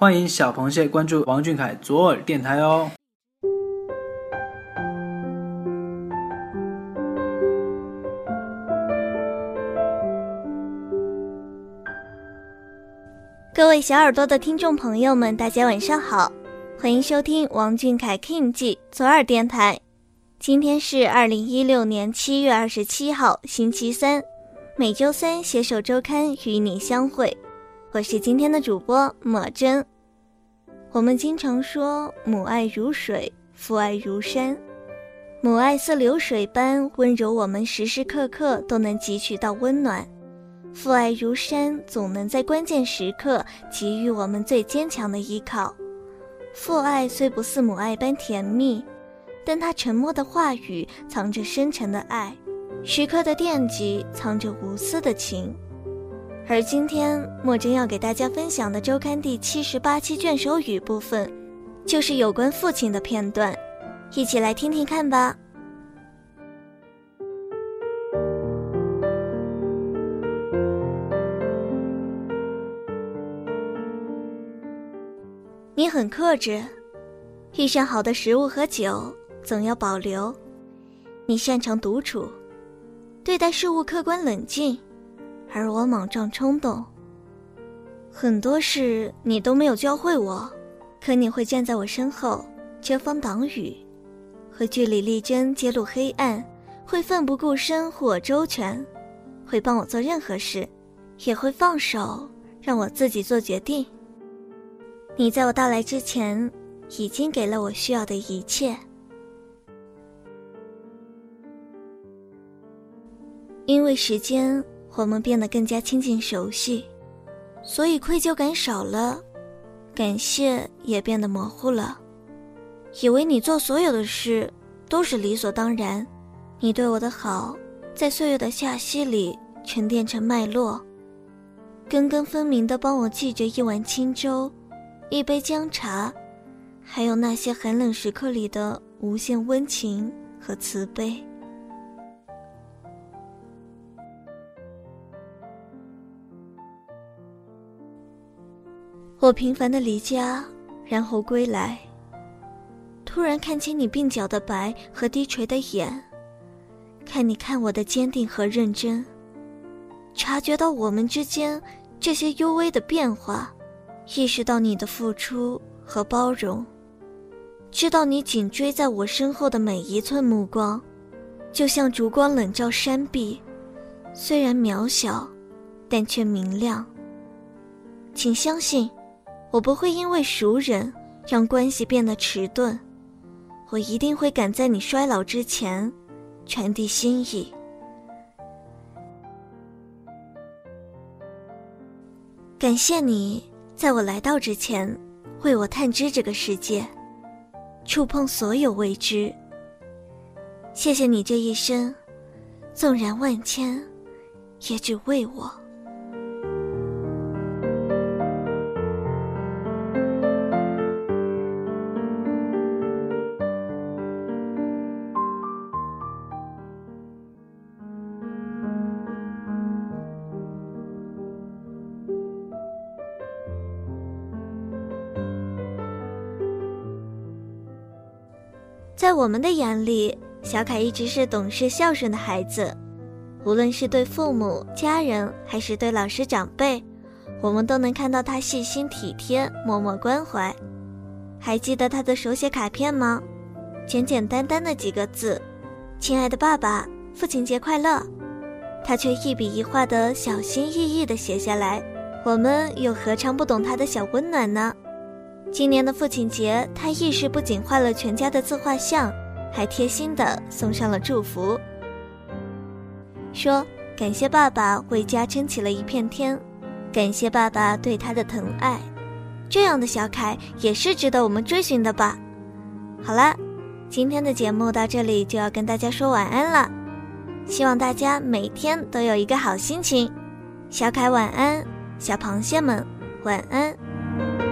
欢迎小螃蟹关注王俊凯左耳电台哦。各位小耳朵的听众朋友们，大家晚上好，欢迎收听王俊凯 King 记左耳电台。今天是二零一六年七月二十七号，星期三。每周三携手周刊与你相会，我是今天的主播莫真。我们经常说母爱如水，父爱如山。母爱似流水般温柔，我们时时刻刻都能汲取到温暖；父爱如山，总能在关键时刻给予我们最坚强的依靠。父爱虽不似母爱般甜蜜，但他沉默的话语藏着深沉的爱。时刻的惦记，藏着无私的情。而今天莫真要给大家分享的周刊第七十八期卷首语部分，就是有关父亲的片段，一起来听听看吧。你很克制，遇上好的食物和酒，总要保留。你擅长独处。对待事物客观冷静，而我莽撞冲动。很多事你都没有教会我，可你会站在我身后遮风挡雨，会据理力争揭露黑暗，会奋不顾身护我周全，会帮我做任何事，也会放手让我自己做决定。你在我到来之前，已经给了我需要的一切。因为时间，我们变得更加亲近熟悉，所以愧疚感少了，感谢也变得模糊了。以为你做所有的事都是理所当然，你对我的好，在岁月的罅隙里沉淀成脉络，根根分明的帮我记着一碗清粥，一杯姜茶，还有那些寒冷时刻里的无限温情和慈悲。我平凡的离家，然后归来。突然看清你鬓角的白和低垂的眼，看你看我的坚定和认真，察觉到我们之间这些幽微的变化，意识到你的付出和包容，知道你紧追在我身后的每一寸目光，就像烛光冷照山壁，虽然渺小，但却明亮。请相信。我不会因为熟人让关系变得迟钝，我一定会赶在你衰老之前，传递心意。感谢你在我来到之前，为我探知这个世界，触碰所有未知。谢谢你这一生，纵然万千，也只为我。在我们的眼里，小凯一直是懂事孝顺的孩子，无论是对父母、家人，还是对老师长辈，我们都能看到他细心体贴、默默关怀。还记得他的手写卡片吗？简简单单的几个字：“亲爱的爸爸，父亲节快乐。”他却一笔一画的小心翼翼地写下来，我们又何尝不懂他的小温暖呢？今年的父亲节，他一时不仅画了全家的自画像，还贴心的送上了祝福，说感谢爸爸为家撑起了一片天，感谢爸爸对他的疼爱。这样的小凯也是值得我们追寻的吧？好了，今天的节目到这里就要跟大家说晚安了，希望大家每天都有一个好心情。小凯晚安，小螃蟹们晚安。